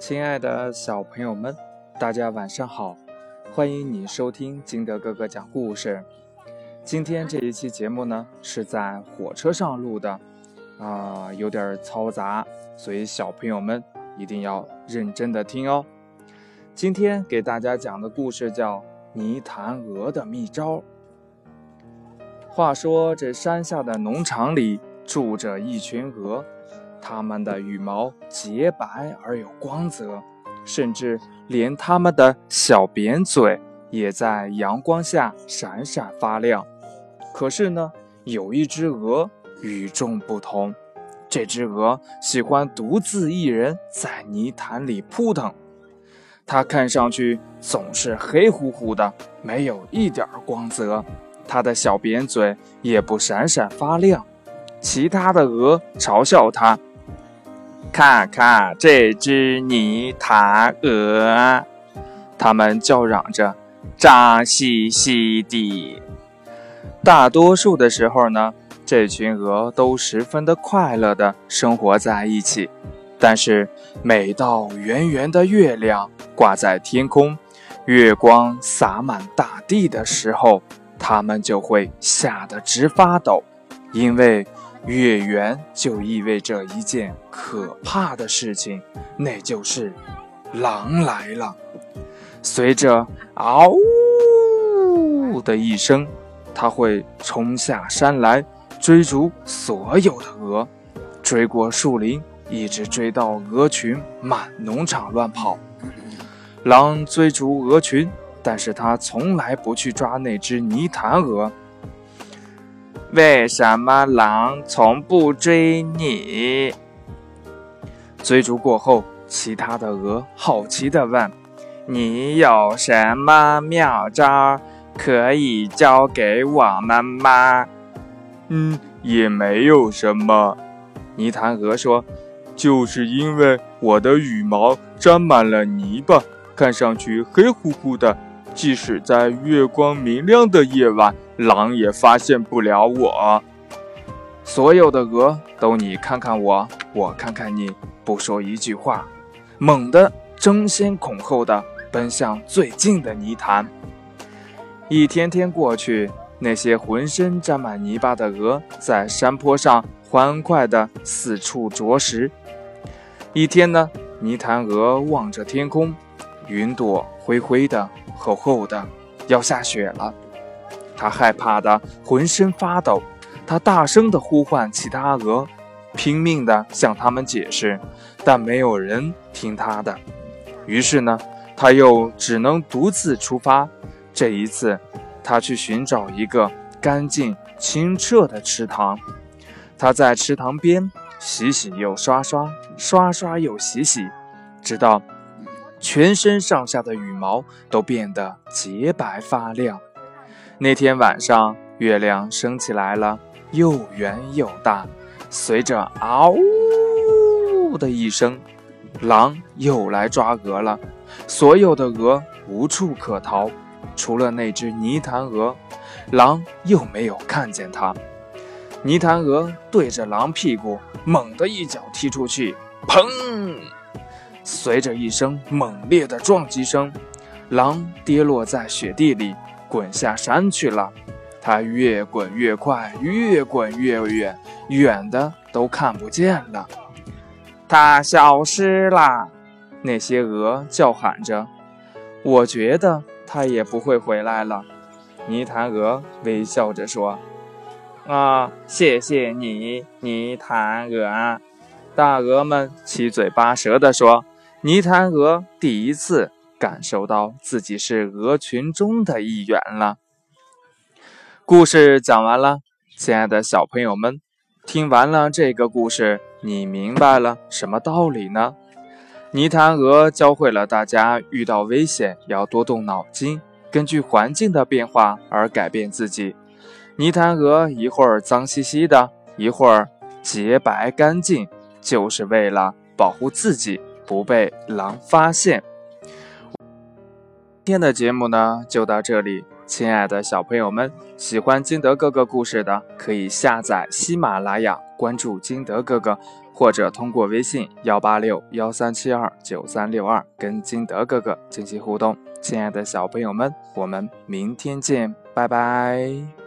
亲爱的小朋友们，大家晚上好！欢迎你收听金德哥哥讲故事。今天这一期节目呢，是在火车上录的，啊，有点嘈杂，所以小朋友们一定要认真的听哦。今天给大家讲的故事叫《泥潭鹅的秘招》。话说，这山下的农场里住着一群鹅，它们的羽毛洁白而有光泽，甚至连它们的小扁嘴也在阳光下闪闪发亮。可是呢，有一只鹅与众不同，这只鹅喜欢独自一人在泥潭里扑腾，它看上去总是黑乎乎的，没有一点光泽。它的小扁嘴也不闪闪发亮，其他的鹅嘲笑它：“看看这只泥潭鹅，它们叫嚷着，脏兮兮的。”大多数的时候呢，这群鹅都十分的快乐的生活在一起。但是，每到圆圆的月亮挂在天空，月光洒满大地的时候，它们就会吓得直发抖，因为月圆就意味着一件可怕的事情，那就是狼来了。随着“嗷呜”的一声，它会冲下山来追逐所有的鹅，追过树林，一直追到鹅群满农场乱跑。狼追逐鹅群。但是他从来不去抓那只泥潭鹅。为什么狼从不追你？追逐过后，其他的鹅好奇地问：“你有什么妙招可以教给我们吗？”“嗯，也没有什么。”泥潭鹅说，“就是因为我的羽毛沾满了泥巴，看上去黑乎乎的。”即使在月光明亮的夜晚，狼也发现不了我。所有的鹅都你看看我，我看看你，不说一句话，猛地争先恐后地奔向最近的泥潭。一天天过去，那些浑身沾满泥巴的鹅在山坡上欢快地四处啄食。一天呢，泥潭鹅望着天空，云朵灰灰的。厚厚的，要下雪了。他害怕的浑身发抖，他大声的呼唤其他鹅，拼命的向他们解释，但没有人听他的。于是呢，他又只能独自出发。这一次，他去寻找一个干净清澈的池塘。他在池塘边洗洗又刷刷，刷刷又洗洗，直到。全身上下的羽毛都变得洁白发亮。那天晚上，月亮升起来了，又圆又大。随着“嗷呜”的一声，狼又来抓鹅了。所有的鹅无处可逃，除了那只泥潭鹅，狼又没有看见它。泥潭鹅对着狼屁股猛地一脚踢出去，砰！随着一声猛烈的撞击声，狼跌落在雪地里，滚下山去了。它越滚越快，越滚越远，远的都看不见了。它消失了，那些鹅叫喊着。我觉得它也不会回来了。泥潭鹅微笑着说：“啊，谢谢你，泥潭鹅。”大鹅们七嘴八舌地说。泥潭鹅第一次感受到自己是鹅群中的一员了。故事讲完了，亲爱的小朋友们，听完了这个故事，你明白了什么道理呢？泥潭鹅教会了大家，遇到危险要多动脑筋，根据环境的变化而改变自己。泥潭鹅一会儿脏兮兮的，一会儿洁白干净，就是为了保护自己。不被狼发现。今天的节目呢，就到这里。亲爱的小朋友们，喜欢金德哥哥故事的，可以下载喜马拉雅，关注金德哥哥。或者通过微信幺八六幺三七二九三六二跟金德哥哥进行互动。亲爱的小朋友们，我们明天见，拜拜。